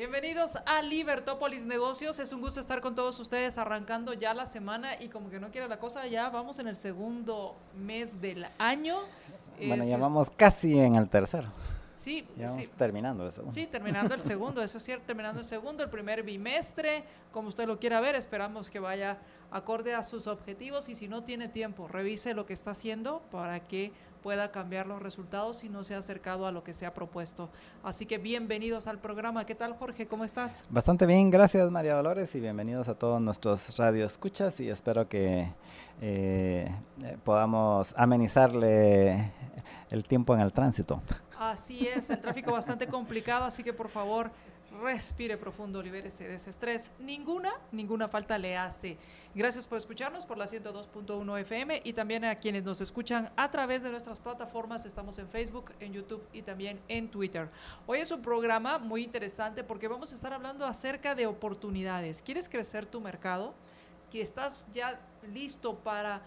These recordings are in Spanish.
Bienvenidos a Libertópolis Negocios. Es un gusto estar con todos ustedes arrancando ya la semana y como que no quiera la cosa, ya vamos en el segundo mes del año. Bueno, Eh, ya si vamos casi en el tercero. Sí, Ya vamos sí. terminando eso. Sí, terminando el segundo, eso es cierto, terminando el segundo, el primer bimestre, como usted lo quiera ver, esperamos que vaya acorde a sus objetivos y si no tiene tiempo, revise lo que está haciendo para que pueda cambiar los resultados y no se ha acercado a lo que se ha propuesto. Así que bienvenidos al programa. ¿Qué tal, Jorge? ¿Cómo estás? Bastante bien, gracias María Dolores y bienvenidos a todos nuestros radioescuchas y espero que eh, eh, podamos amenizarle el tiempo en el tránsito. Así es, el tráfico bastante complicado, así que por favor respire profundo, libérese de ese estrés. Ninguna, ninguna falta le hace. Gracias por escucharnos por la 102.1 FM y también a quienes nos escuchan a través de nuestras plataformas. Estamos en Facebook, en YouTube y también en Twitter. Hoy es un programa muy interesante porque vamos a estar hablando acerca de oportunidades. ¿Quieres crecer tu mercado? ¿Que estás ya listo para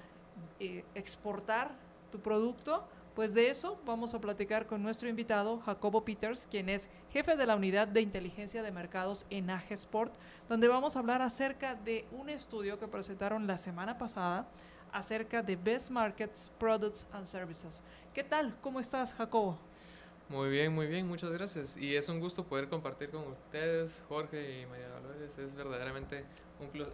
eh, exportar tu producto? Pues de eso vamos a platicar con nuestro invitado Jacobo Peters, quien es jefe de la unidad de inteligencia de mercados en Agesport, donde vamos a hablar acerca de un estudio que presentaron la semana pasada acerca de Best Markets, Products and Services. ¿Qué tal? ¿Cómo estás, Jacobo? Muy bien, muy bien, muchas gracias. Y es un gusto poder compartir con ustedes, Jorge y María Dolores. Es verdaderamente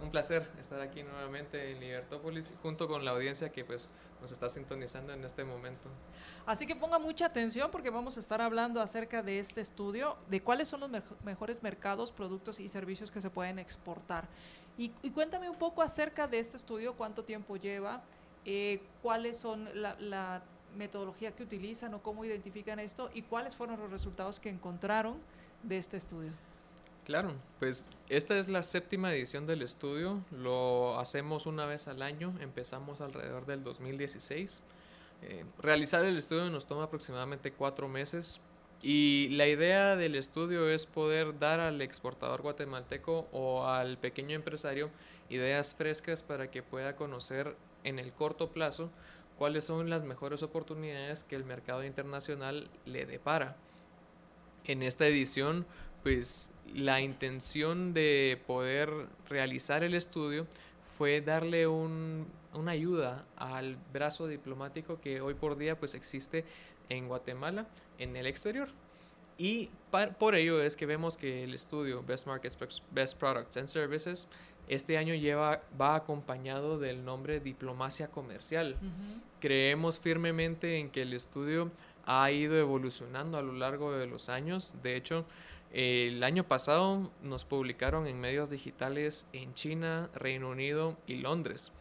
un placer estar aquí nuevamente en Libertópolis junto con la audiencia que pues nos está sintonizando en este momento. Así que ponga mucha atención porque vamos a estar hablando acerca de este estudio, de cuáles son los mejo- mejores mercados, productos y servicios que se pueden exportar. Y, y cuéntame un poco acerca de este estudio, cuánto tiempo lleva, eh, cuáles son la, la metodología que utilizan o cómo identifican esto y cuáles fueron los resultados que encontraron de este estudio. Claro, pues esta es la séptima edición del estudio, lo hacemos una vez al año, empezamos alrededor del 2016. Eh, realizar el estudio nos toma aproximadamente cuatro meses y la idea del estudio es poder dar al exportador guatemalteco o al pequeño empresario ideas frescas para que pueda conocer en el corto plazo cuáles son las mejores oportunidades que el mercado internacional le depara. En esta edición, pues la intención de poder realizar el estudio fue darle un- una ayuda al brazo diplomático que hoy por día pues existe en Guatemala, en el exterior. Y par- por ello es que vemos que el estudio Best Markets, Best Products and Services este año lleva, va acompañado del nombre Diplomacia Comercial. Creemos firmemente en que el estudio ha ido evolucionando a lo largo de los años. De hecho, el año pasado nos publicaron en medios digitales en China, Reino Unido y Londres.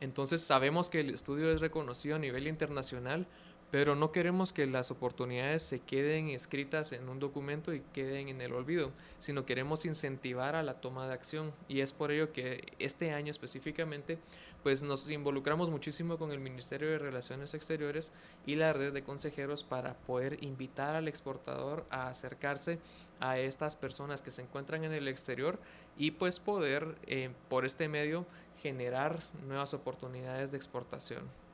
Entonces sabemos que el estudio es reconocido a nivel internacional, pero no queremos que las oportunidades se queden escritas en un documento y queden en el olvido, sino queremos incentivar a la toma de acción y es por ello que este año específicamente pues nos involucramos muchísimo con el Ministerio de Relaciones Exteriores y la red de consejeros para poder invitar al exportador a acercarse a estas personas que se encuentran en el exterior y pues poder eh, por este medio generar nuevas oportunidades de exportación.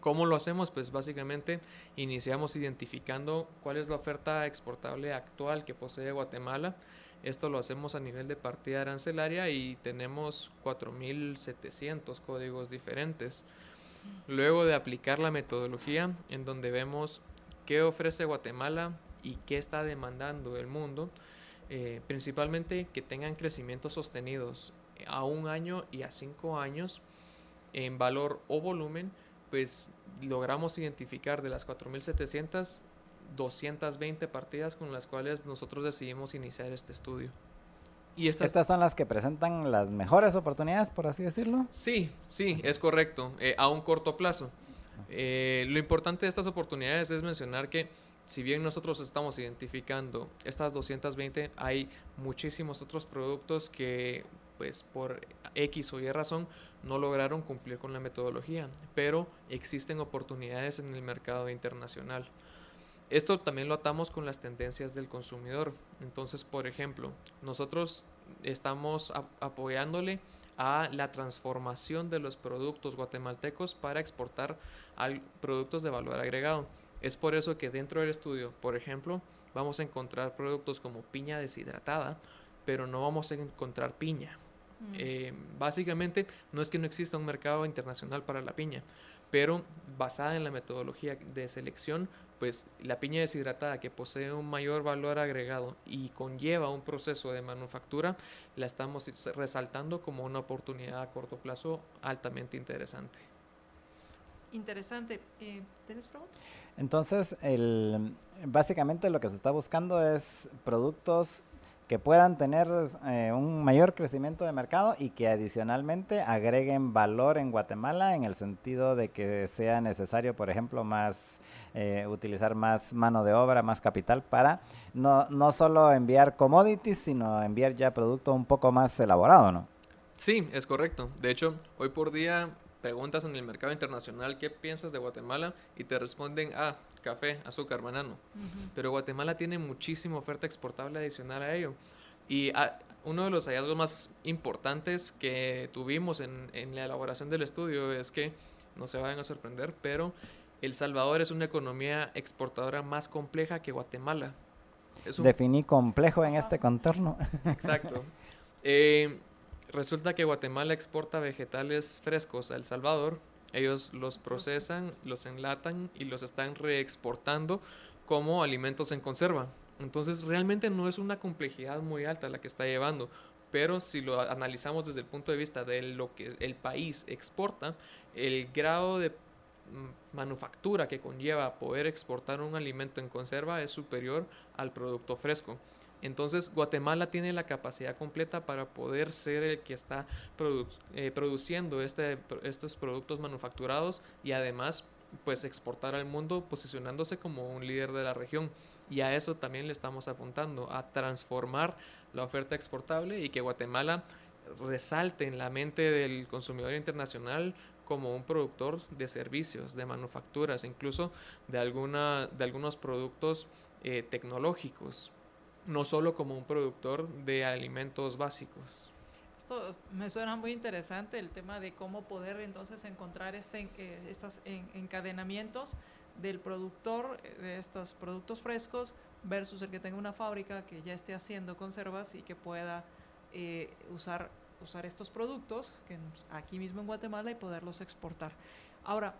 ¿Cómo lo hacemos? Pues básicamente iniciamos identificando cuál es la oferta exportable actual que posee Guatemala. Esto lo hacemos a nivel de partida arancelaria y tenemos 4.700 códigos diferentes. Luego de aplicar la metodología en donde vemos qué ofrece Guatemala y qué está demandando el mundo, eh, principalmente que tengan crecimientos sostenidos a un año y a cinco años en valor o volumen, pues logramos identificar de las 4.700 220 partidas con las cuales nosotros decidimos iniciar este estudio. Y estas, Estas son las que presentan las mejores oportunidades, por así decirlo. Sí, sí, es correcto, eh, a un corto plazo. Eh, lo importante de estas oportunidades es mencionar que si bien nosotros estamos identificando estas 220, hay muchísimos otros productos que pues por X o Y razón no lograron cumplir con la metodología, pero existen oportunidades en el mercado internacional. Esto también lo atamos con las tendencias del consumidor. Entonces, por ejemplo, nosotros estamos apoyándole a la transformación de los productos guatemaltecos para exportar a productos de valor agregado. Es por eso que dentro del estudio, por ejemplo, vamos a encontrar productos como piña deshidratada, pero no vamos a encontrar piña. Mm. Eh, básicamente, no es que no exista un mercado internacional para la piña, pero basada en la metodología de selección, pues la piña deshidratada que posee un mayor valor agregado y conlleva un proceso de manufactura, la estamos resaltando como una oportunidad a corto plazo altamente interesante. Interesante. Eh, ¿Tienes preguntas? Entonces, el, básicamente lo que se está buscando es productos que puedan tener eh, un mayor crecimiento de mercado y que adicionalmente agreguen valor en Guatemala en el sentido de que sea necesario, por ejemplo, más eh, utilizar más mano de obra, más capital para no, no solo enviar commodities, sino enviar ya producto un poco más elaborado, ¿no? Sí, es correcto. De hecho, hoy por día preguntas en el mercado internacional qué piensas de Guatemala y te responden, ah, café, azúcar, banano. Pero Guatemala tiene muchísima oferta exportable adicional a ello. Y ah, uno de los hallazgos más importantes que tuvimos en, en, la elaboración del estudio es que, no se vayan a sorprender, pero El Salvador es una economía exportadora más compleja que Guatemala. Definí complejo en este contorno. Exacto. Eh, resulta que Guatemala exporta vegetales frescos a El Salvador ellos los procesan, los enlatan y los están reexportando como alimentos en conserva. Entonces realmente no es una complejidad muy alta la que está llevando, pero si lo analizamos desde el punto de vista de lo que el país exporta, el grado de mm, manufactura que conlleva poder exportar un alimento en conserva es superior al producto fresco. Entonces Guatemala tiene la capacidad completa para poder ser el que está eh, produciendo este, estos productos manufacturados y además pues exportar al mundo posicionándose como un líder de la región. Y a eso también le estamos apuntando, a transformar la oferta exportable y que Guatemala resalte en la mente del consumidor internacional como un productor de servicios, de manufacturas, incluso de, alguna, de algunos productos eh, tecnológicos no solo como un productor de alimentos básicos. Esto me suena muy interesante, el tema de cómo poder entonces encontrar este, eh, estos encadenamientos del productor eh, de estos productos frescos versus el que tenga una fábrica que ya esté haciendo conservas y que pueda eh, usar, usar estos productos aquí mismo en Guatemala y poderlos exportar. Ahora,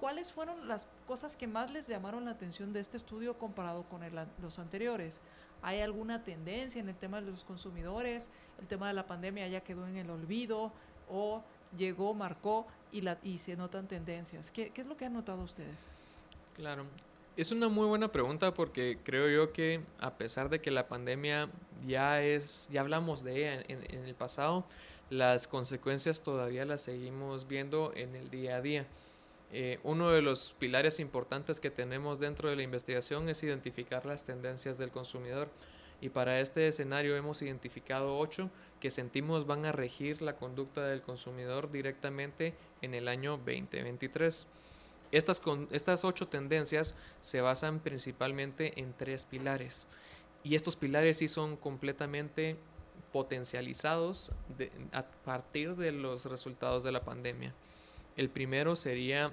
¿cuáles fueron las cosas que más les llamaron la atención de este estudio comparado con los anteriores? ¿Hay alguna tendencia en el tema de los consumidores? ¿El tema de la pandemia ya quedó en el olvido? ¿O llegó, marcó y, la, y se notan tendencias? ¿Qué, es lo que han notado ustedes? Claro, es una muy buena pregunta porque creo yo que a pesar de que la pandemia ya es, ya hablamos de ella en, en, el pasado, las consecuencias todavía las seguimos viendo en el día a día. Eh, uno de los pilares importantes que tenemos dentro de la investigación es identificar las tendencias del consumidor y para este escenario hemos identificado ocho que sentimos van a regir la conducta del consumidor directamente en el año 2023. Estas, estas ocho tendencias se basan principalmente en tres pilares y estos pilares sí son completamente potencializados a partir de los resultados de la pandemia. El primero sería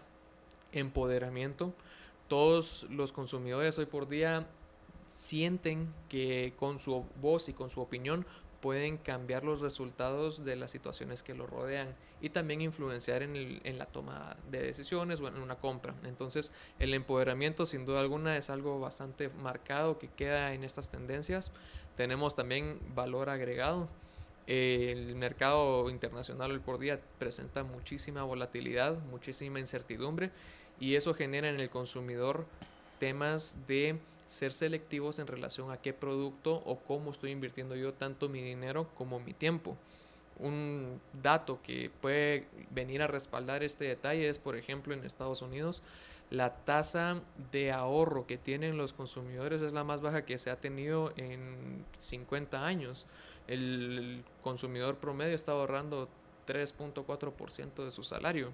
empoderamiento. Todos los consumidores hoy por día sienten que con su voz y con su opinión pueden cambiar los resultados de las situaciones que los rodean y también influenciar en, la toma de decisiones o en una compra. Entonces el empoderamiento sin duda alguna es algo bastante marcado que queda en estas tendencias. Tenemos también valor agregado el mercado internacional hoy por día presenta muchísima volatilidad, muchísima incertidumbre y eso genera en el consumidor temas de ser selectivos en relación a qué producto o cómo estoy invirtiendo yo tanto mi dinero como mi tiempo. Un dato que puede venir a respaldar este detalle es, por ejemplo, en Estados Unidos, la tasa de ahorro que tienen los consumidores es la más baja que se ha tenido en 50 años. el consumidor promedio está ahorrando 3.4% de su salario.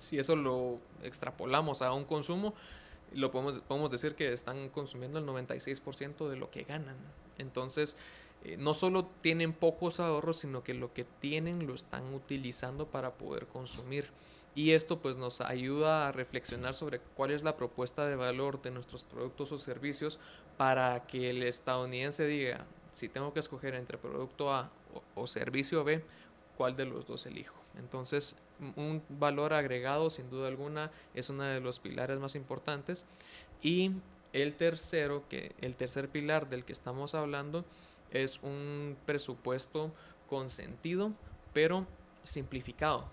Si eso lo extrapolamos a un consumo, lo podemos, podemos decir que están consumiendo el 96% de lo que ganan. Entonces, eh, no solo tienen pocos ahorros, sino que lo que tienen lo están utilizando para poder consumir. Y esto pues nos ayuda a reflexionar sobre cuál es la propuesta de valor de nuestros productos o servicios para que el estadounidense diga, si tengo que escoger entre producto A o, servicio B, ¿cuál de los dos elijo? Entonces, un valor agregado, sin duda alguna, es uno de los pilares más importantes. Y el tercero, que el tercer pilar del que estamos hablando, es un presupuesto con sentido, pero simplificado.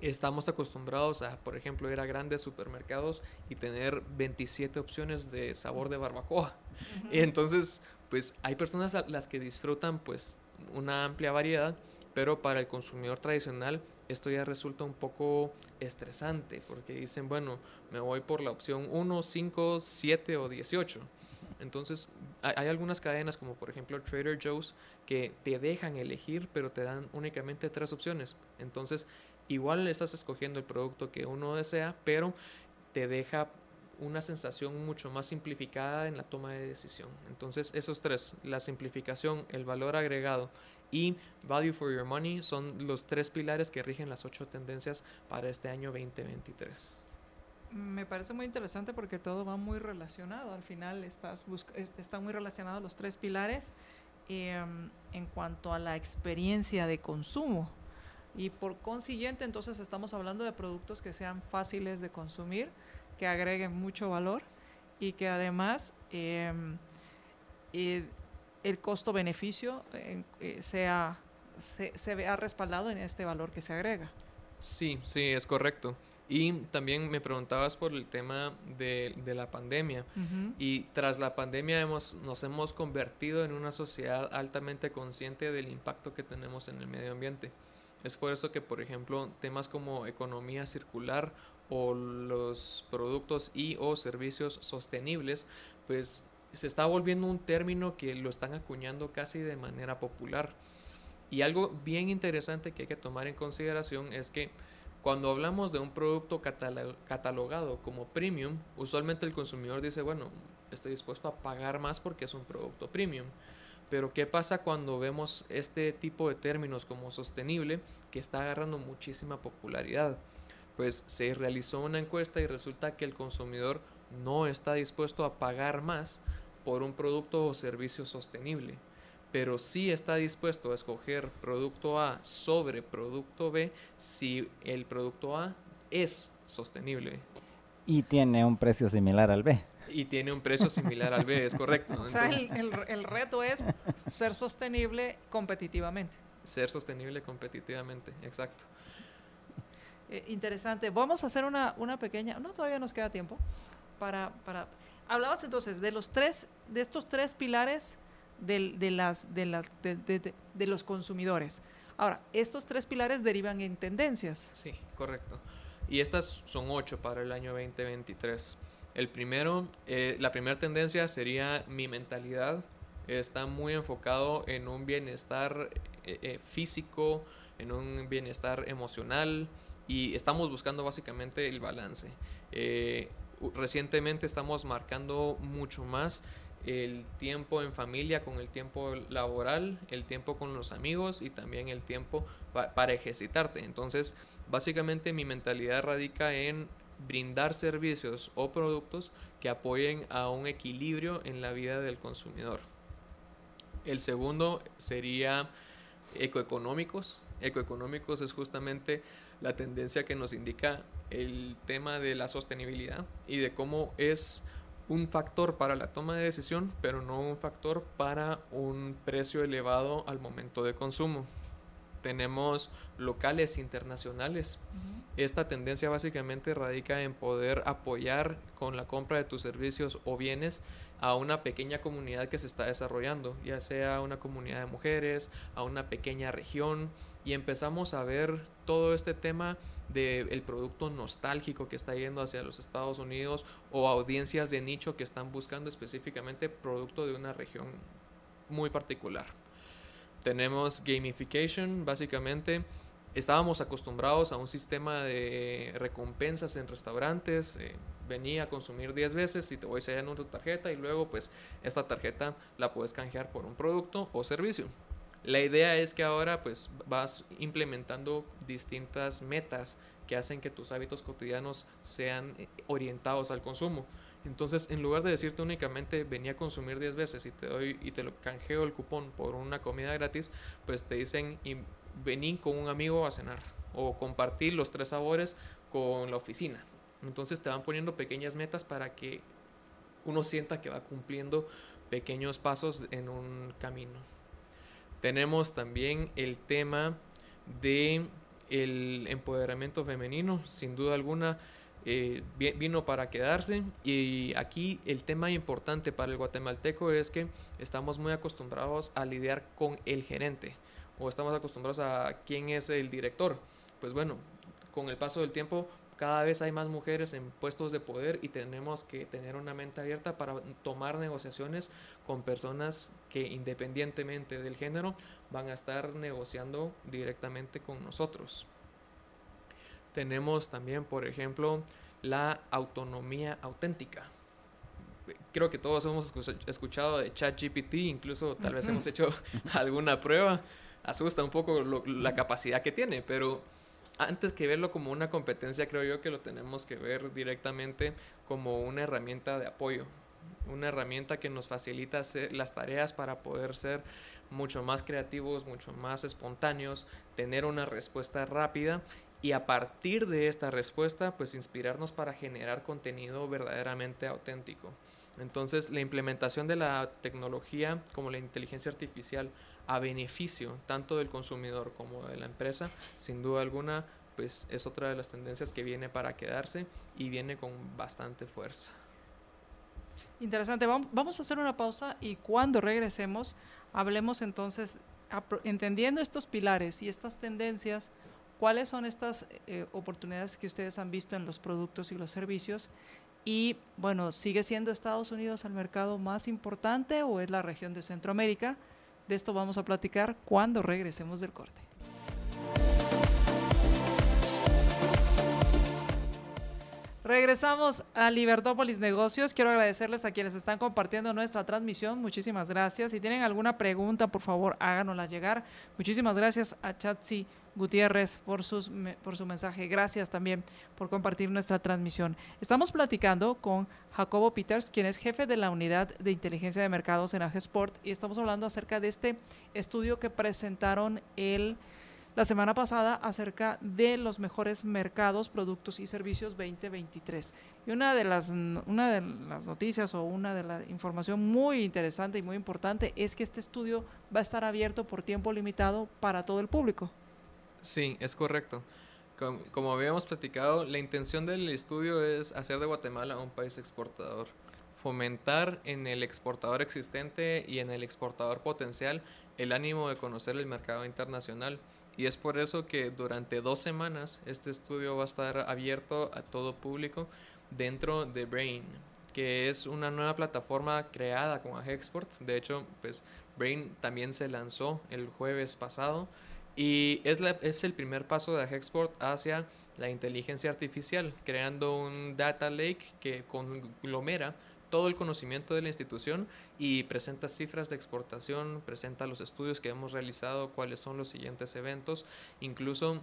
Estamos acostumbrados a, por ejemplo, ir a grandes supermercados y tener 27 opciones de sabor de barbacoa. Entonces, pues hay personas a las que disfrutan pues una amplia variedad, pero para el consumidor tradicional esto ya resulta un poco estresante porque dicen, bueno, me voy por la opción 1, 5, 7 o 18. Entonces, hay algunas cadenas como por ejemplo Trader Joe's que te dejan elegir, pero te dan únicamente tres opciones. Entonces, igual estás escogiendo el producto que uno desea, pero te deja una sensación mucho más simplificada en la toma de decisión. Entonces, esos tres, la simplificación, el valor agregado y value for your money, son los tres pilares que rigen las ocho tendencias para este año 2023. Me parece muy interesante porque todo va muy relacionado. Al final estás están muy relacionados los tres pilares em, en cuanto a la experiencia de consumo. Y por consiguiente, entonces estamos hablando de productos que sean fáciles de consumir, que agreguen mucho valor y que además em, el costo-beneficio eh, sea, se, se vea respaldado en este valor que se agrega. Sí, sí, es correcto. Y también me preguntabas por el tema de, de la pandemia. Y tras la pandemia hemos, nos hemos convertido en una sociedad altamente consciente del impacto que tenemos en el medio ambiente. Es por eso que, por ejemplo, temas como economía circular o los productos y o servicios sostenibles, pues se está volviendo un término que lo están acuñando casi de manera popular. Y algo bien interesante que hay que tomar en consideración es que cuando hablamos de un producto catalogado como premium, usualmente el consumidor dice, bueno, estoy dispuesto a pagar más porque es un producto premium. Pero ¿qué pasa cuando vemos este tipo de términos como sostenible que está agarrando muchísima popularidad? Pues se realizó una encuesta y resulta que el consumidor no está dispuesto a pagar más por un producto o servicio sostenible pero sí está dispuesto a escoger producto A sobre producto B si el producto A es sostenible. Y tiene un precio similar al B. Y tiene un precio similar al B, es correcto. O sea, el, reto es ser sostenible competitivamente. Ser sostenible competitivamente, exacto. Eh, interesante. Vamos a hacer una, una, pequeña, no, todavía nos queda tiempo, para, para... Hablabas entonces de los tres, de estos tres pilares de, las, de, las, de, los consumidores. Ahora, estos tres pilares derivan en tendencias. Sí, correcto. Y estas son ocho para el año 2023. El primero, eh, la primera tendencia sería mi mentalidad. Está muy enfocado en un bienestar eh, eh, físico, en un bienestar emocional y estamos buscando básicamente el balance. Recientemente estamos marcando mucho más el tiempo en familia con el tiempo laboral, el tiempo con los amigos y también el tiempo para ejercitarte. Entonces, básicamente mi mentalidad radica en brindar servicios o productos que apoyen a un equilibrio en la vida del consumidor. El segundo sería ecoeconómicos. Ecoeconómicos es justamente la tendencia que nos indica el tema de la sostenibilidad y de cómo es un factor para la toma de decisión, pero no un factor para un precio elevado al momento de consumo. Tenemos locales internacionales. Esta tendencia básicamente radica en poder apoyar con la compra de tus servicios o bienes a una pequeña comunidad que se está desarrollando, ya sea una comunidad de mujeres, a una pequeña región, y empezamos a ver todo este tema del producto nostálgico que está yendo hacia los Estados Unidos o audiencias de nicho que están buscando específicamente producto de una región muy particular. Tenemos gamification, básicamente estábamos acostumbrados a un sistema de recompensas en restaurantes. Venía a consumir 10 veces y te voy sellando tu tarjeta y luego pues esta tarjeta la puedes canjear por un producto o servicio. La idea es que ahora pues vas implementando distintas metas que hacen que tus hábitos cotidianos sean eh, orientados al consumo. Entonces, en lugar de decirte únicamente venía a consumir 10 veces y te doy y te lo canjeo el cupón por una comida gratis, pues te dicen vení con un amigo a cenar o compartir los tres sabores con la oficina. Entonces te van poniendo pequeñas metas para que uno sienta que va cumpliendo pequeños pasos en un camino. Tenemos también el tema de el empoderamiento femenino, sin duda alguna eh, vino para quedarse y aquí el tema importante para el guatemalteco es que estamos muy acostumbrados a lidiar con el gerente o estamos acostumbrados a quién es el director. Pues bueno, con el paso del tiempo cada vez hay más mujeres en puestos de poder y tenemos que tener una mente abierta para tomar negociaciones con personas que independientemente del género van a estar negociando directamente con nosotros. Tenemos también, por ejemplo, la autonomía auténtica. Creo que todos hemos escuchado de ChatGPT, incluso tal vez hemos hecho alguna prueba. Asusta un poco la capacidad que tiene, pero antes que verlo como una competencia, creo yo que lo tenemos que ver directamente como una herramienta de apoyo, una herramienta que nos facilita hacer las tareas para poder ser mucho más creativos, mucho más espontáneos, tener una respuesta rápida y a partir de esta respuesta, pues inspirarnos para generar contenido verdaderamente auténtico. Entonces, la implementación de la tecnología como la inteligencia artificial a beneficio tanto del consumidor como de la empresa, sin duda alguna, pues es otra de las tendencias que viene para quedarse y viene con bastante fuerza. Interesante, vamos a hacer una pausa y cuando regresemos hablemos entonces, entendiendo estos pilares y estas tendencias, ¿Cuáles son estas eh, oportunidades que ustedes han visto en los productos y los servicios? Y bueno, ¿sigue siendo Estados Unidos el mercado más importante o es la región de Centroamérica? De esto vamos a platicar cuando regresemos del corte. Regresamos a Libertópolis Negocios. Quiero agradecerles a quienes están compartiendo nuestra transmisión. Muchísimas gracias. Si tienen alguna pregunta, por favor, háganosla llegar. Muchísimas gracias a Chatsi Gutiérrez por, sus, por su mensaje. Gracias también por compartir nuestra transmisión. Estamos platicando con Jacobo Peters, quien es jefe de la unidad de inteligencia de mercados en Agesport, y estamos hablando acerca de este estudio que presentaron el la semana pasada acerca de los mejores mercados, productos y servicios 2023. Y una de las, una de las noticias o una de la información muy interesante y muy importante es que este estudio va a estar abierto por tiempo limitado para todo el público. Sí, es correcto. Como, habíamos platicado, la intención del estudio es hacer de Guatemala un país exportador, fomentar en el exportador existente y en el exportador potencial el ánimo de conocer el mercado internacional y es por eso que durante dos semanas este estudio va a estar abierto a todo público dentro de Brain, que es una nueva plataforma creada con Agexport. De hecho, pues Brain también se lanzó el jueves pasado y es, la, es el primer paso de Agexport hacia la inteligencia artificial, creando un data lake que conglomera todo el conocimiento de la institución y presenta cifras de exportación, presenta los estudios que hemos realizado, cuáles son los siguientes eventos, incluso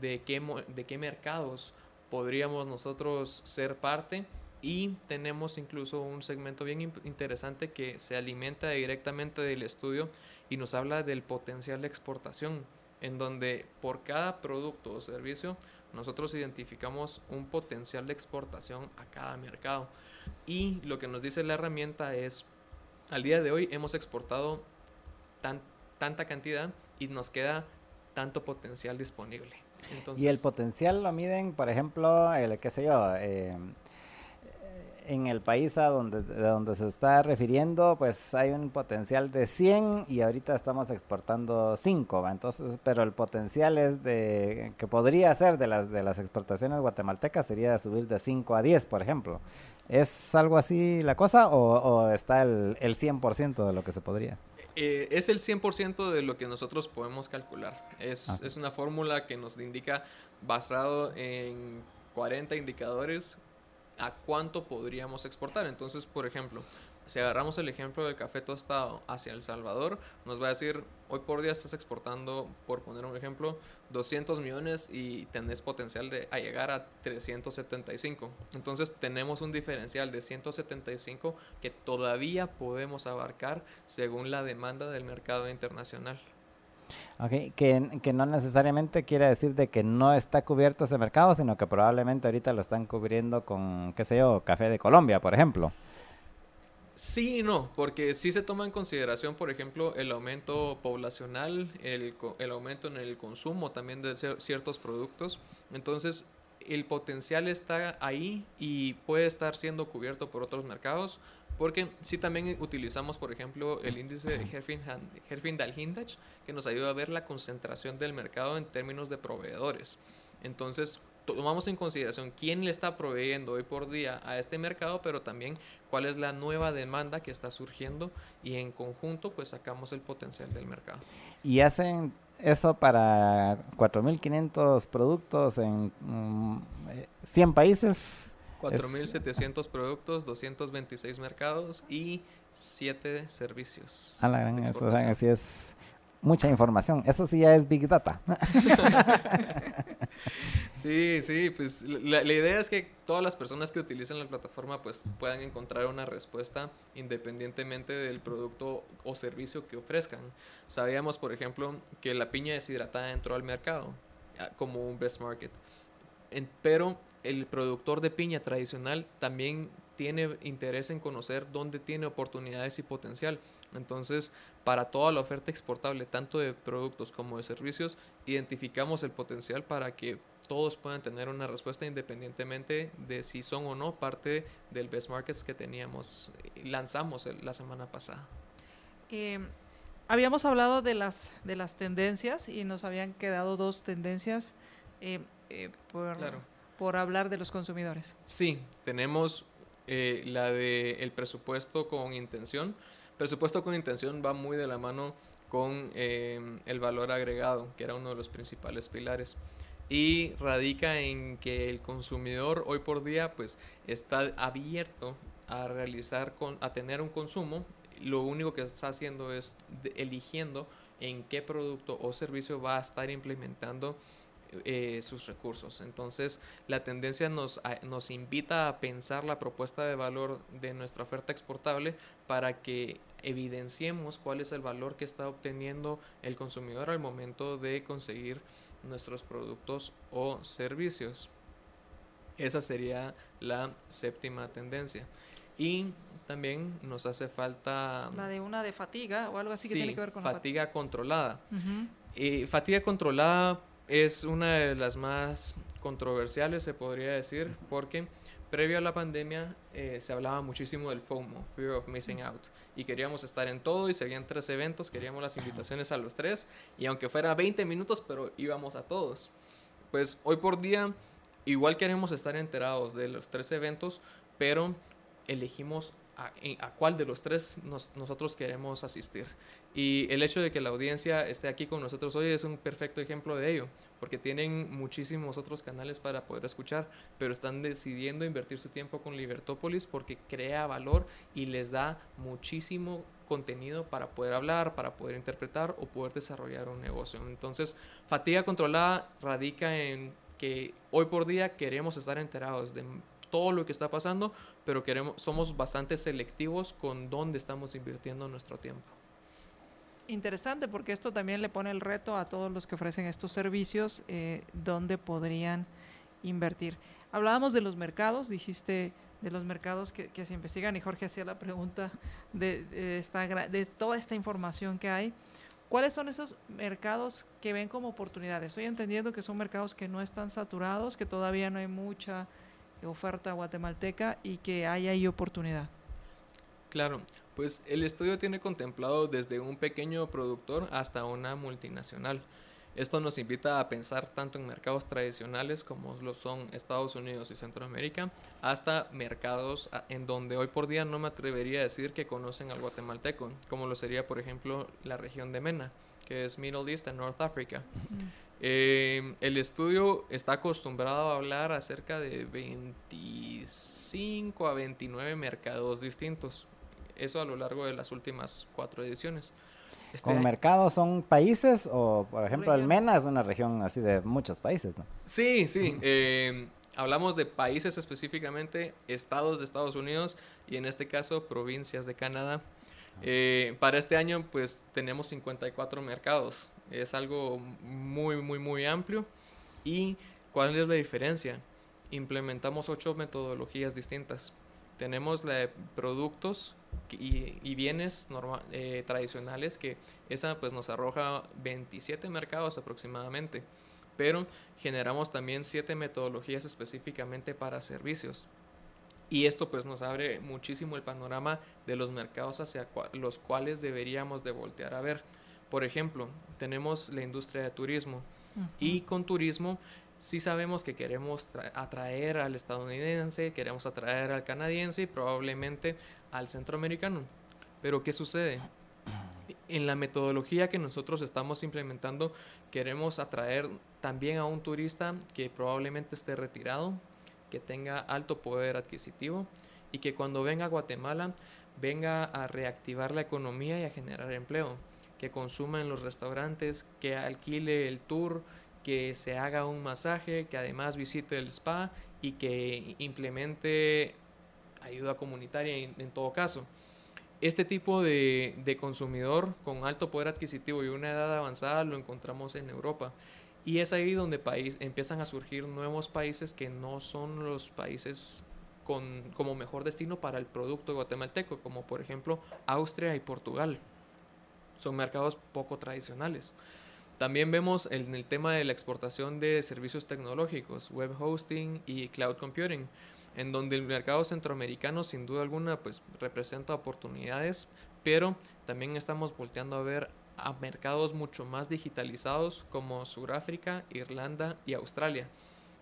de qué, de qué mercados podríamos nosotros ser parte. Y tenemos incluso un segmento bien interesante que se alimenta directamente del estudio y nos habla del potencial de exportación, en donde por cada producto o servicio nosotros identificamos un potencial de exportación a cada mercado. Y lo que nos dice la herramienta es, al día de hoy hemos exportado tan, tanta cantidad y nos queda tanto potencial disponible. y el potencial lo miden, por ejemplo, el, qué sé yo, eh, en el país a donde, de donde se está refiriendo, pues hay un potencial de 100 y ahorita estamos exportando 5, entonces, pero el potencial es de que podría ser de las de las exportaciones guatemaltecas sería subir de 5 a 10, por ejemplo. ¿Es algo así la cosa o, está el, el 100% de lo que se podría? Eh, es el 100% de lo que nosotros podemos calcular. Es, es una fórmula que nos indica, basado en 40 indicadores, a cuánto podríamos exportar. Entonces, por ejemplo, si agarramos el ejemplo del café tostado hacia El Salvador, nos va a decir, hoy por día estás exportando, por poner un ejemplo, 200 millones y tenés potencial de a llegar a 375. Entonces tenemos un diferencial de 175 que todavía podemos abarcar según la demanda del mercado internacional. Ok, que, que, no necesariamente quiere decir de que no está cubierto ese mercado, sino que probablemente ahorita lo están cubriendo con, qué sé yo, café de Colombia, por ejemplo. Sí y no, porque sí se toma en consideración, por ejemplo, el aumento poblacional, el, el aumento en el consumo también de ciertos productos. Entonces, el potencial está ahí y puede estar siendo cubierto por otros mercados, porque sí también utilizamos, por ejemplo, el índice Herfindahl-Hindach, que nos ayuda a ver la concentración del mercado en términos de proveedores. Entonces, tomamos en consideración quién le está proveyendo hoy por día a este mercado, pero también cuál es la nueva demanda que está surgiendo y en conjunto pues sacamos el potencial del mercado. Y hacen eso para 4.500 productos en 100 mm, países. 4.700 productos, 226 mercados y 7 servicios. A la gran, eso, así es mucha información. Eso sí ya es Big Data. Sí, sí, pues la, idea es que todas las personas que utilicen la plataforma pues puedan encontrar una respuesta independientemente del producto o servicio que ofrezcan. Sabíamos, por ejemplo, que la piña deshidratada entró al mercado ah, como un best market, pero el productor de piña tradicional también tiene interés en conocer dónde tiene oportunidades y potencial. Entonces, para toda la oferta exportable, tanto de productos como de servicios, identificamos el potencial para que todos puedan tener una respuesta independientemente de si son o no parte del best markets que teníamos, lanzamos la semana pasada. Eh, habíamos hablado de las, de las tendencias y nos habían quedado dos tendencias eh, eh, por, por hablar de los consumidores. Sí, tenemos la de el presupuesto con intención. Presupuesto con intención va muy de la mano con el valor agregado, que era uno de los principales pilares y radica en que el consumidor hoy por día pues está abierto a realizar con, a tener un consumo lo único que está haciendo es eligiendo en qué producto o servicio va a estar implementando eh, sus recursos. Entonces, la tendencia nos, nos invita a pensar la propuesta de valor de nuestra oferta exportable para que evidenciemos cuál es el valor que está obteniendo el consumidor al momento de conseguir nuestros productos o servicios. Esa sería la séptima tendencia. Y también nos hace falta... La de una de fatiga o algo así que tiene que ver con fatiga, controlada. y fatiga controlada es una de las más controversiales, se podría decir, porque previo a la pandemia eh, se hablaba muchísimo del FOMO, Fear of Missing Out, y queríamos estar en todo y seguían tres eventos, queríamos las invitaciones a los tres, y aunque fuera 20 minutos, pero íbamos a todos. Pues hoy por día igual queremos estar enterados de los tres eventos, pero elegimos a, cuál de los tres nosotros queremos asistir. Y el hecho de que la audiencia esté aquí con nosotros hoy es un perfecto ejemplo de ello, porque tienen muchísimos otros canales para poder escuchar, pero están decidiendo invertir su tiempo con Libertópolis porque crea valor y les da muchísimo contenido para poder hablar, para poder interpretar o poder desarrollar un negocio. Entonces, fatiga controlada radica en que hoy por día queremos estar enterados de todo lo que está pasando, pero queremos, somos bastante selectivos con dónde estamos invirtiendo nuestro tiempo. Interesante, porque esto también le pone el reto a todos los que ofrecen estos servicios, eh, dónde podrían invertir. Hablábamos de los mercados, dijiste de los mercados que, se investigan y Jorge hacía la pregunta de, esta, de toda esta información que hay. ¿Cuáles son esos mercados que ven como oportunidades? Estoy entendiendo que son mercados que no están saturados, que todavía no hay mucha oferta guatemalteca y que hay ahí oportunidad. Claro, pues el estudio tiene contemplado desde un pequeño productor hasta una multinacional. Esto nos invita a pensar tanto en mercados tradicionales como lo son Estados Unidos y Centroamérica, hasta mercados en donde hoy por día no me atrevería a decir que conocen al guatemalteco, como lo sería por ejemplo la región de MENA, que es Middle East and North Africa. Eh, el estudio está acostumbrado a hablar acerca de 25 a 29 mercados distintos. Eso a lo largo de las últimas cuatro ediciones. Este ¿Con mercados son países o, por ejemplo, el MENA es una región así de muchos países? ¿no? Sí, sí. Eh, hablamos de países específicamente, estados de Estados Unidos y en este caso provincias de Canadá. Eh, para este año pues tenemos 54 mercados. Es algo muy, muy, muy amplio. ¿Y cuál es la diferencia? Implementamos ocho metodologías distintas. Tenemos la de productos y, bienes eh, tradicionales que esa pues nos arroja 27 mercados aproximadamente. Pero generamos también siete metodologías específicamente para servicios. Y esto pues nos abre muchísimo el panorama de los mercados hacia los cuales deberíamos de voltear a ver. Por ejemplo, tenemos la industria de turismo y con turismo sí sabemos que queremos atraer al estadounidense, queremos atraer al canadiense y probablemente al centroamericano. Pero ¿qué sucede? En la metodología que nosotros estamos implementando, queremos atraer también a un turista que probablemente esté retirado, que tenga alto poder adquisitivo y que cuando venga a Guatemala venga a reactivar la economía y a generar empleo que consuma en los restaurantes, que alquile el tour, que se haga un masaje, que además visite el spa y que implemente ayuda comunitaria en, todo caso. Este tipo de, de, consumidor con alto poder adquisitivo y una edad avanzada lo encontramos en Europa. Y es ahí donde país, empiezan a surgir nuevos países que no son los países con, como mejor destino para el producto guatemalteco, como por ejemplo Austria y Portugal son mercados poco tradicionales. También vemos en el tema de la exportación de servicios tecnológicos, web hosting y cloud computing, en donde el mercado centroamericano sin duda alguna pues representa oportunidades, pero también estamos volteando a ver a mercados mucho más digitalizados como Sudáfrica, Irlanda y Australia,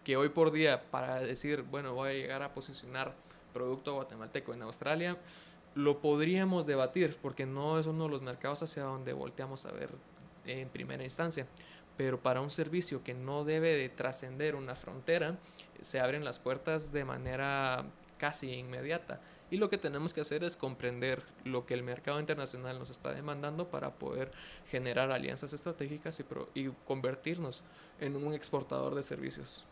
que hoy por día para decir, bueno, voy a llegar a posicionar producto guatemalteco en Australia, lo podríamos debatir porque no es uno de los mercados hacia donde volteamos a ver en primera instancia. Pero para un servicio que no debe de trascender una frontera, se abren las puertas de manera casi inmediata. Y lo que tenemos que hacer es comprender lo que el mercado internacional nos está demandando para poder generar alianzas estratégicas y, y convertirnos en un exportador de servicios.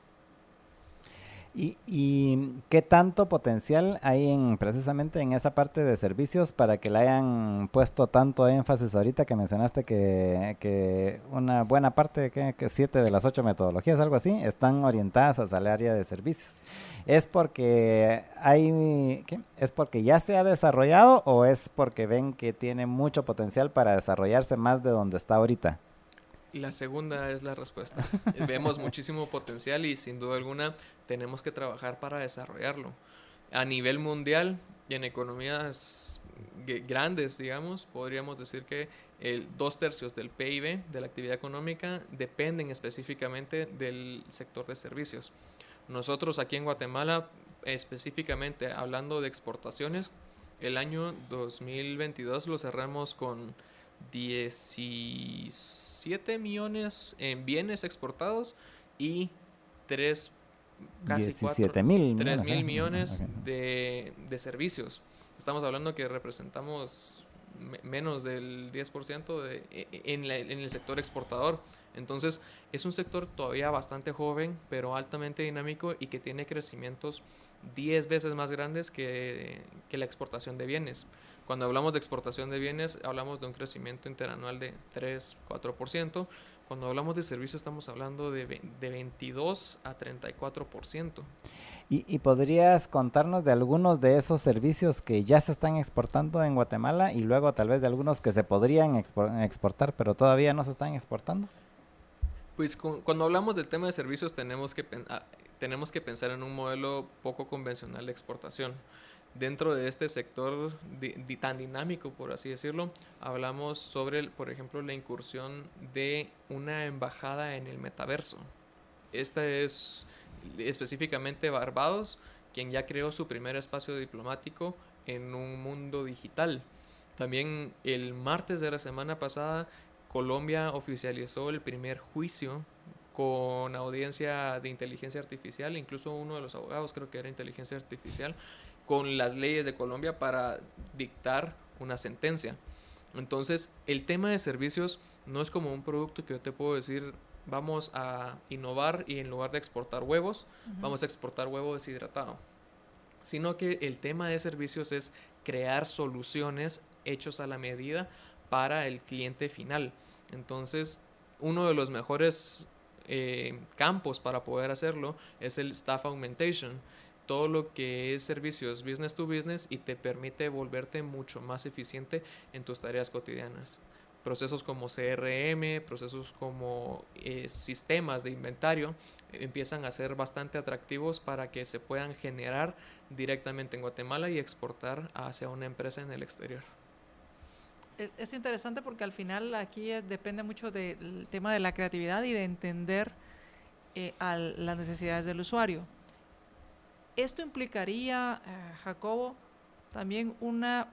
¿Y, qué tanto potencial hay en precisamente en esa parte de servicios para que le hayan puesto tanto énfasis ahorita que mencionaste que, una buena parte, que, que, siete de las ocho metodologías, algo así, están orientadas hacia el área de servicios? ¿Es porque hay, es porque ya se ha desarrollado o es porque ven que tiene mucho potencial para desarrollarse más de donde está ahorita? La segunda es la respuesta. Vemos muchísimo potencial y sin duda alguna tenemos que trabajar para desarrollarlo. A nivel mundial y en economías grandes, digamos, podríamos decir que el dos tercios del PIB de la actividad económica dependen específicamente del sector de servicios. Nosotros aquí en Guatemala, específicamente hablando de exportaciones, el año 2022 lo cerramos con 17 millones en bienes exportados y 3 casi 4 mil millones, mil millones de, de, servicios. Estamos hablando que representamos menos del 10% de, e, e, en, en, el sector exportador. Entonces es un sector todavía bastante joven, pero altamente dinámico y que tiene crecimientos 10 veces más grandes que, que la exportación de bienes. Cuando hablamos de exportación de bienes, hablamos de un crecimiento interanual de 3-4%. Cuando hablamos de servicios, estamos hablando de, de 22 a 34%. ¿Y, ¿Y podrías contarnos de algunos de esos servicios que ya se están exportando en Guatemala y luego tal vez de algunos que se podrían exportar, pero todavía no se están exportando? Pues cuando hablamos del tema de servicios tenemos que, ah, tenemos que pensar en un modelo poco convencional de exportación Dentro de este sector tan dinámico, por así decirlo, hablamos sobre, por ejemplo, la incursión de una embajada en el metaverso. Esta es específicamente Barbados, quien ya creó su primer espacio diplomático en un mundo digital. También el martes de la semana pasada, Colombia oficializó el primer juicio con audiencia de inteligencia artificial, incluso uno de los abogados creo que era inteligencia artificial, con las leyes de Colombia para dictar una sentencia. Entonces, el tema de servicios no es como un producto que yo te puedo decir, vamos a innovar y en lugar de exportar huevos, vamos a exportar huevo deshidratado. Sino que el tema de servicios es crear soluciones hechos a la medida para el cliente final. Entonces, uno de los mejores eh, campos para poder hacerlo es el staff augmentation todo lo que es servicios business to business y te permite volverte mucho más eficiente en tus tareas cotidianas. Procesos como CRM, procesos como eh, sistemas de inventario empiezan a ser bastante atractivos para que se puedan generar directamente en Guatemala y exportar hacia una empresa en el exterior. Es, interesante porque al final aquí depende mucho del tema de la creatividad y de entender eh, las necesidades del usuario esto implicaría, eh, Jacobo, también una,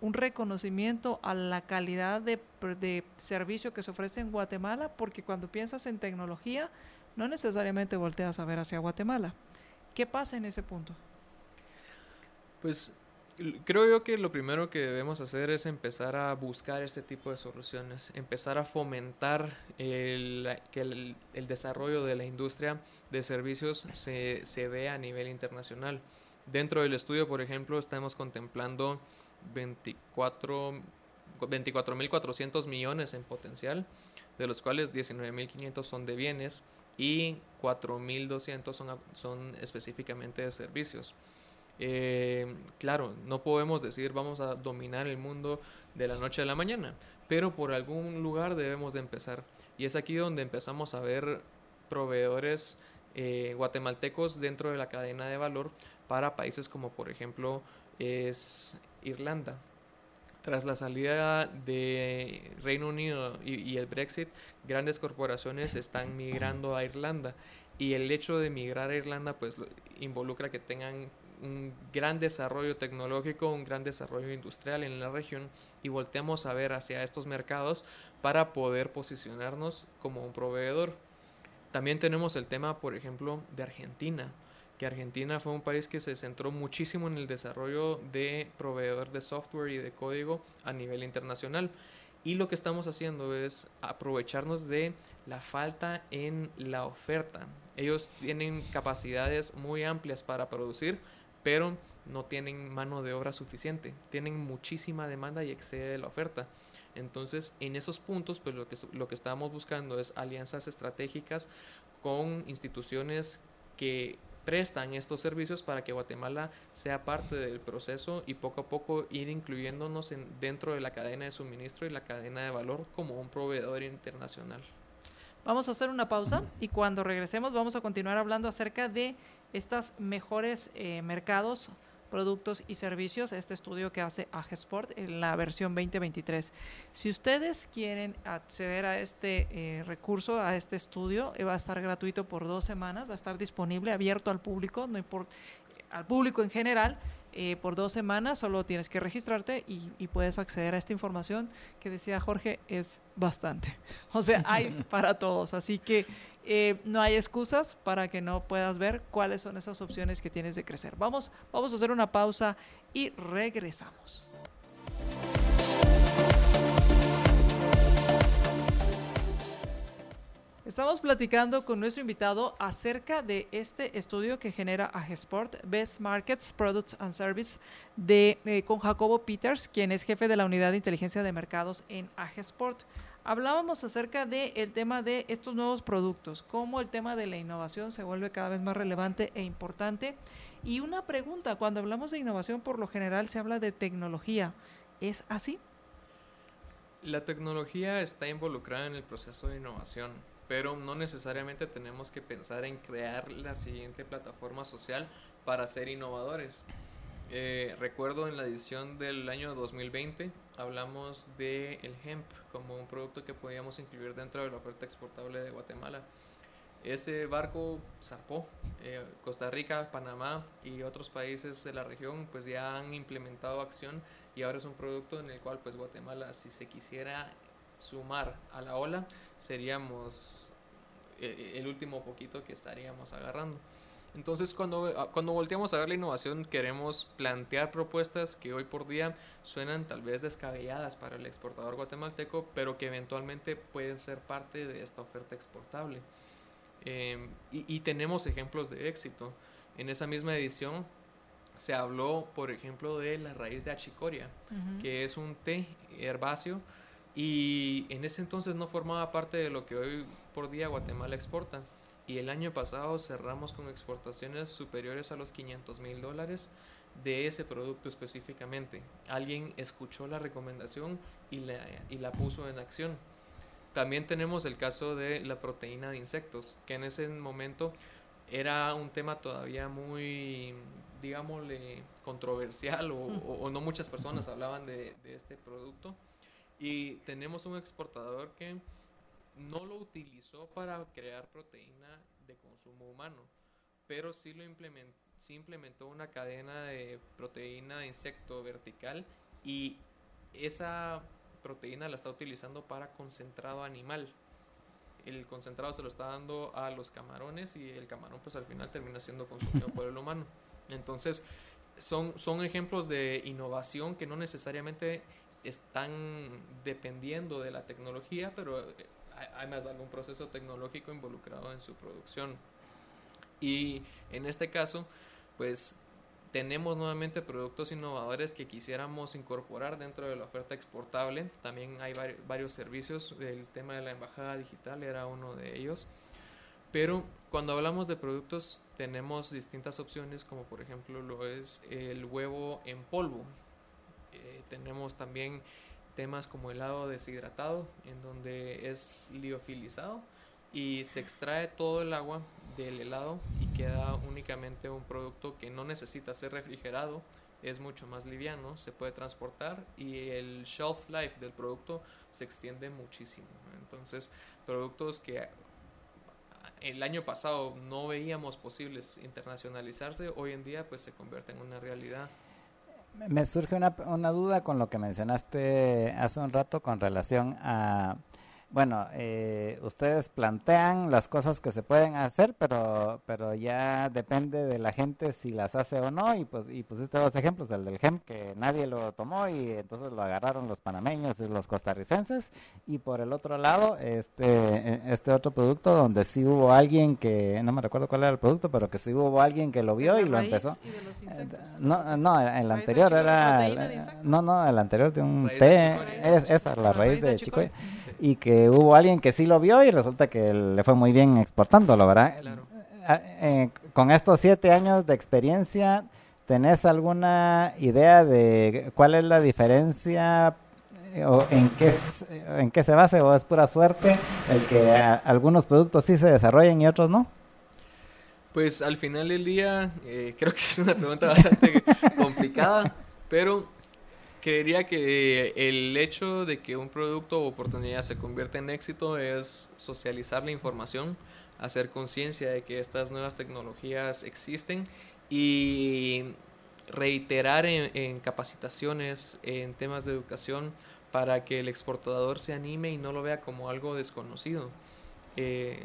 un reconocimiento a la calidad de, de, servicio que se ofrece en Guatemala, porque cuando piensas en tecnología, no necesariamente volteas a ver hacia Guatemala. ¿Qué pasa en ese punto? Pues creo yo que lo primero que debemos hacer es empezar a buscar este tipo de soluciones, empezar a fomentar el, que el, desarrollo de la industria de servicios se, se dé a nivel internacional. Dentro del estudio, por ejemplo, estamos contemplando 24 24.400 millones en potencial, de los cuales 19.500 son de bienes y 4.200 son, son específicamente de servicios. Eh, claro, no podemos decir vamos a dominar el mundo de la noche a la mañana, pero por algún lugar debemos de empezar. Y es aquí donde empezamos a ver proveedores eh, guatemaltecos dentro de la cadena de valor para países como por ejemplo es Irlanda. Tras la salida de Reino Unido y, y el Brexit, grandes corporaciones están migrando a Irlanda y el hecho de migrar a Irlanda pues involucra que tengan un gran desarrollo tecnológico, un gran desarrollo industrial en la región y volteamos a ver hacia estos mercados para poder posicionarnos como un proveedor. También tenemos el tema, por ejemplo, de Argentina, que Argentina fue un país que se centró muchísimo en el desarrollo de proveedor de software y de código a nivel internacional. Y lo que estamos haciendo es aprovecharnos de la falta en la oferta. Ellos tienen capacidades muy amplias para producir, pero no tienen mano de obra suficiente, tienen muchísima demanda y excede la oferta. Entonces, en esos puntos, pues lo que, lo que estamos buscando es alianzas estratégicas con instituciones que prestan estos servicios para que Guatemala sea parte del proceso y poco a poco ir incluyéndonos en, dentro de la cadena de suministro y la cadena de valor como un proveedor internacional. Vamos a hacer una pausa y cuando regresemos vamos a continuar hablando acerca de estos mejores eh, mercados, productos y servicios, este estudio que hace Agesport en la versión 2023. Si ustedes quieren acceder a este eh, recurso, a este estudio, eh, va a estar gratuito por dos semanas, va a estar disponible, abierto al público, no importa, al público en general, eh, por dos semanas, solo tienes que registrarte y, puedes acceder a esta información que decía Jorge, es bastante. O sea, hay para todos, así que eh, no hay excusas para que no puedas ver cuáles son esas opciones que tienes de crecer. Vamos, vamos a hacer una pausa y regresamos. Estamos platicando con nuestro invitado acerca de este estudio que genera Agesport, Best Markets, Products and Service, de, eh, con Jacobo Peters, quien es jefe de la unidad de inteligencia de mercados en Agesport. Hablábamos acerca del tema de estos nuevos productos, cómo el tema de la innovación se vuelve cada vez más relevante e importante. Y una pregunta, cuando hablamos de innovación, por lo general se habla de tecnología. ¿Es así? La tecnología está involucrada en el proceso de innovación pero no necesariamente tenemos que pensar en crear la siguiente plataforma social para ser innovadores. Eh, recuerdo en la edición del año 2020 hablamos de el hemp como un producto que podíamos incluir dentro de la oferta exportable de Guatemala. Ese barco zarpó. Eh, Costa Rica, Panamá y otros países de la región pues ya han implementado acción y ahora es un producto en el cual pues Guatemala si se quisiera sumar a la ola seríamos eh, el último poquito que estaríamos agarrando. Entonces, cuando, ah, cuando volteamos a ver la innovación, queremos plantear propuestas que hoy por día suenan tal vez descabelladas para el exportador guatemalteco, pero que eventualmente pueden ser parte de esta oferta exportable. Em, y, tenemos ejemplos de éxito. En esa misma edición se habló, por ejemplo, de la raíz de achicoria, que es un té herbáceo y en ese entonces no formaba parte de lo que hoy por día Guatemala exporta y el año pasado cerramos con exportaciones superiores a los 500 mil dólares de ese producto específicamente. Alguien escuchó la recomendación y la, y la puso en acción. También tenemos el caso de la proteína de insectos, que en ese momento era un tema todavía muy, digámosle, controversial o, no muchas personas hablaban de, de este producto. Y tenemos un exportador que no lo utilizó para crear proteína de consumo humano, pero sí lo implementó, una cadena de proteína de insecto vertical y esa proteína la está utilizando para concentrado animal. El concentrado se lo está dando a los camarones y el camarón pues al final termina siendo consumido por el humano. Entonces son, son ejemplos de innovación que no necesariamente están dependiendo de la tecnología, pero hay más de algún proceso tecnológico involucrado en su producción. Y en este caso, pues tenemos nuevamente productos innovadores que quisiéramos incorporar dentro de la oferta exportable. También hay varios servicios. El tema de la embajada digital era uno de ellos. Pero cuando hablamos de productos tenemos distintas opciones como por ejemplo lo es el huevo en polvo. Eh, tenemos también temas como helado deshidratado, en donde es liofilizado y se extrae todo el agua del helado y queda únicamente un producto que no necesita ser refrigerado, es mucho más liviano, se puede transportar y el shelf life del producto se extiende muchísimo. Entonces, productos que el año pasado no veíamos posibles internacionalizarse, hoy en día pues se convierten en una realidad. Me surge una, una duda con lo que mencionaste hace un rato con relación a bueno, eh, ustedes plantean las cosas que se pueden hacer, pero, pero ya depende de la gente si las hace o no. Y pues y pusiste dos ejemplos, el del GEM, que nadie lo tomó y entonces lo agarraron los panameños y los costarricenses. Y por el otro lado, este, e, este otro producto donde sí hubo alguien que, no me recuerdo cuál era el producto, pero que sí hubo alguien que lo vio y lo empezó. Eh, no, no, el anterior era, no, no, el anterior de un té, es, esa, la raíz de chico y que hubo alguien que sí lo vio y resulta que le fue muy bien exportándolo, ¿verdad? Claro. Eh, eh, con estos siete años de experiencia, ¿tenés alguna idea de cuál es la diferencia eh, o en qué, en qué se base o es pura suerte el que algunos productos sí se desarrollen y otros no? Pues al final del día creo que es una pregunta bastante complicada, pero creería que el hecho de que un producto o oportunidad se convierta en éxito es socializar la información, hacer conciencia de que estas nuevas tecnologías existen y reiterar en, capacitaciones, en temas de educación, para que el exportador se anime y no lo vea como algo desconocido. Eh,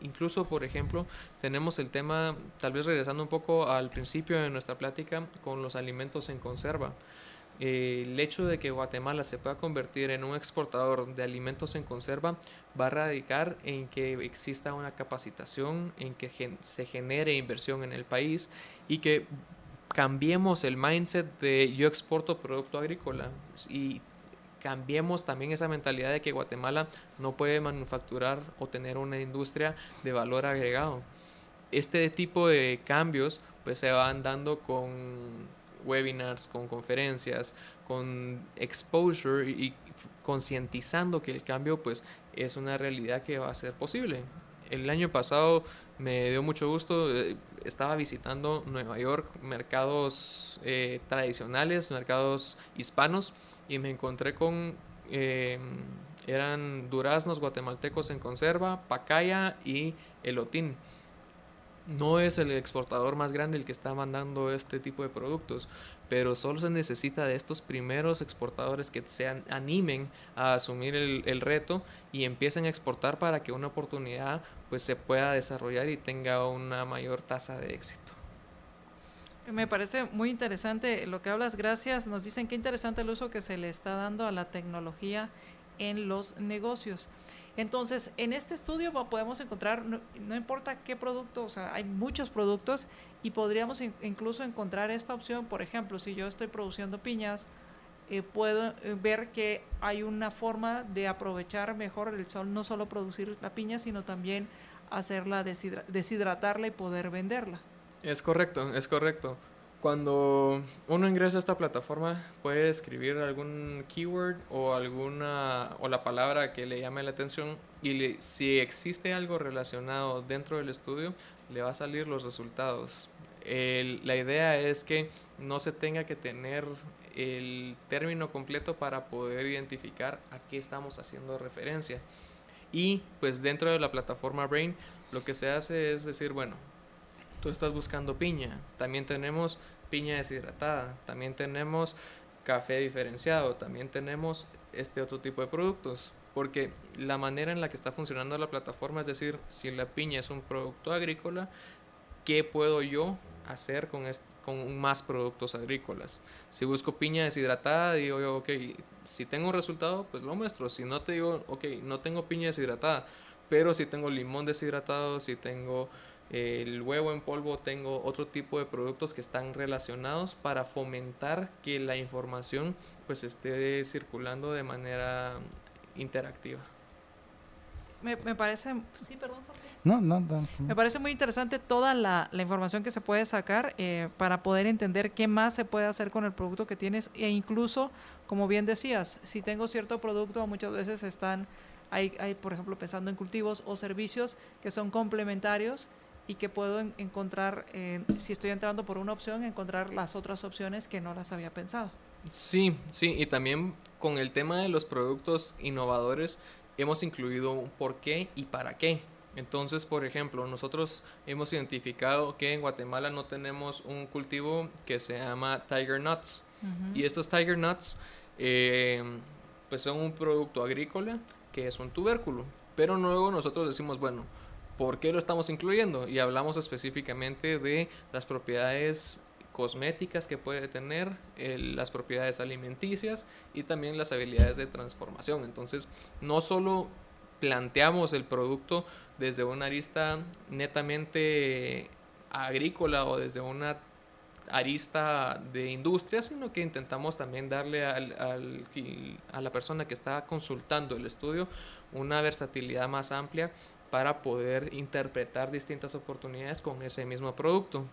incluso, por ejemplo, tenemos el tema, tal vez regresando un poco al principio de nuestra plática, con los alimentos en conserva el hecho de que Guatemala se pueda convertir en un exportador de alimentos en conserva va a radicar en que exista una capacitación, en que se genere inversión en el país y que cambiemos el mindset de yo exporto producto agrícola y cambiemos también esa mentalidad de que Guatemala no puede manufacturar o tener una industria de valor agregado. Este tipo de cambios pues se van dando con webinars, con conferencias, con exposure y concientizando que el cambio pues es una realidad que va a ser posible. El año pasado Me dio mucho gusto. eh, Estaba visitando Nueva York, mercados eh, tradicionales, mercados hispanos, y me encontré con... eh, eran duraznos guatemaltecos en conserva, pacaya y elotín. No es el exportador más grande el que está mandando este tipo de productos, pero solo se necesita de estos primeros exportadores que se an- animen a asumir el, el reto y empiecen a exportar para que una oportunidad pues se pueda desarrollar y tenga una mayor tasa de éxito. Me parece muy interesante lo que hablas. Gracias. Nos dicen qué interesante el uso que se le está dando a la tecnología en los negocios. Entonces, en este estudio podemos encontrar, no, importa qué producto, o sea, hay muchos productos y podríamos in- incluso encontrar esta opción. Por ejemplo, si yo estoy produciendo piñas, eh, puedo eh, ver que hay una forma de aprovechar mejor el sol, no solo producir la piña, sino también hacerla deshidra- deshidratarla y poder venderla. Es correcto, es correcto. Cuando uno ingresa a esta plataforma puede escribir algún keyword o alguna o la palabra que le llame la atención y le- si existe algo relacionado dentro del estudio le va a salir los resultados. El- la idea es que no se tenga que tener el término completo para poder identificar a qué estamos haciendo referencia. Y pues dentro de la plataforma Brain lo que se hace es decir, bueno, tú estás buscando piña. También tenemos piña deshidratada. También tenemos café diferenciado. También tenemos este otro tipo de productos. Porque la manera en la que está funcionando la plataforma es decir, si la piña es un producto agrícola, ¿qué puedo yo hacer con, con más productos agrícolas? Si busco piña deshidratada, digo yo, ok, si tengo un resultado, pues lo muestro. Si no te digo, ok, no tengo piña deshidratada, pero si tengo limón deshidratado, si tengo el huevo en polvo, tengo otro tipo de productos que están relacionados para fomentar que la información pues esté circulando de manera interactiva. Me, me parece, sí, perdón. No, no, no. Me parece muy interesante toda la, la información que se puede sacar eh, para poder entender qué más se puede hacer con el producto que tienes e incluso, como bien decías, si tengo cierto producto, muchas veces están, hay, hay por ejemplo, pensando en cultivos o servicios que son complementarios y que puedo en- encontrar, eh, si estoy entrando por una opción, encontrar las otras opciones que no las había pensado. Sí, sí, y también con el tema de los productos innovadores hemos incluido un por qué y para qué. Entonces, por ejemplo, nosotros hemos identificado que en Guatemala no tenemos un cultivo que se llama Tiger Nuts. Y estos Tiger Nuts, eh, pues son un producto agrícola que es un tubérculo. Pero luego nosotros decimos, bueno, ¿por qué lo estamos incluyendo? Y hablamos específicamente de las propiedades cosméticas que puede tener, las propiedades alimenticias y también las habilidades de transformación. Entonces, no solo planteamos el producto desde una arista netamente agrícola o desde una arista de industria, sino que intentamos también darle al- a la persona que está consultando el estudio una versatilidad más amplia para poder interpretar distintas oportunidades con ese mismo producto.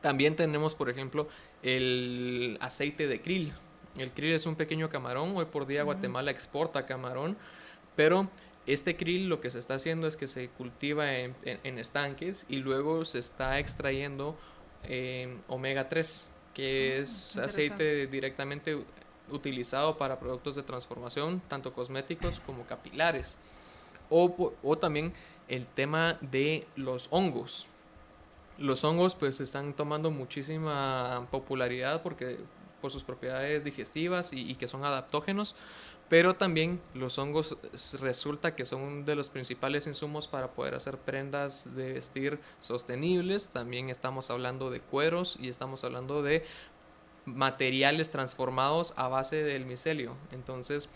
También tenemos, por ejemplo, el aceite de krill. El krill es un pequeño camarón. Hoy por día Guatemala exporta camarón, pero este krill lo que se está haciendo es que se cultiva en, en- en estanques y luego se está extrayendo eh, omega 3, que Ah, es aceite directamente utilizado para productos de transformación, tanto cosméticos como capilares. O, o también el tema de los hongos. Los hongos pues están tomando muchísima popularidad porque por sus propiedades digestivas y, y que son adaptógenos, pero también los hongos resulta que son de los principales insumos para poder hacer prendas de vestir sostenibles. También estamos hablando de cueros y estamos hablando de materiales transformados a base del micelio. Entonces,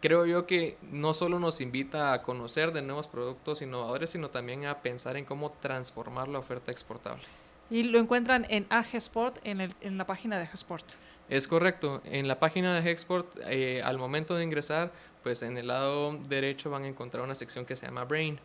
creo yo que no solo nos invita a conocer de nuevos productos innovadores, sino también a pensar en cómo transformar la oferta exportable. Y lo encuentran en AGESPORT, en, el, en la página de AGESPORT. Es correcto. En la página de Hexport, eh, al momento de ingresar, pues en el lado derecho van a encontrar una sección que se llama Brain.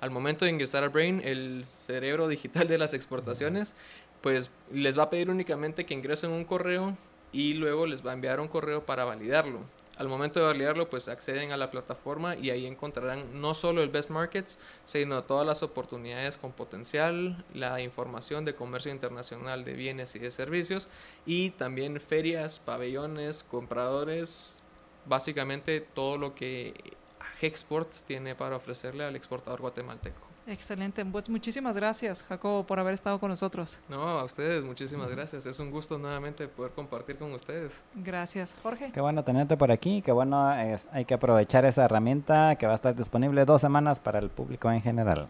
Al momento de ingresar a Brain, el cerebro digital de las exportaciones, pues les va a pedir únicamente que ingresen un correo y luego les va a enviar un correo para validarlo. Al momento de validarlo, pues acceden a la plataforma y ahí encontrarán no solo el Best Markets, sino todas las oportunidades con potencial, la información de comercio internacional de bienes y de servicios y también ferias, pabellones, compradores, básicamente todo lo que Hexport tiene para ofrecerle al exportador guatemalteco. Excelente, pues muchísimas gracias Jacobo por haber estado con nosotros. No, a ustedes muchísimas gracias. Es un gusto nuevamente poder compartir con ustedes. Gracias, Jorge. Qué bueno tenerte por aquí, qué bueno hay que aprovechar esa herramienta que va a estar disponible dos semanas para el público en general.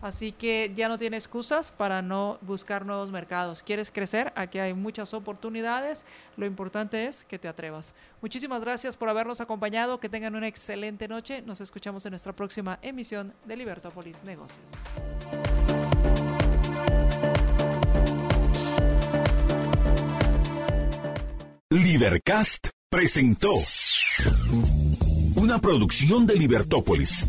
Así que ya no tiene excusas para no buscar nuevos mercados. ¿Quieres crecer? Aquí hay muchas oportunidades. Lo importante es que te atrevas. Muchísimas gracias por habernos acompañado. Que tengan una excelente noche. Nos escuchamos en nuestra próxima emisión de Libertópolis Negocios. Libercast presentó una producción de Libertópolis.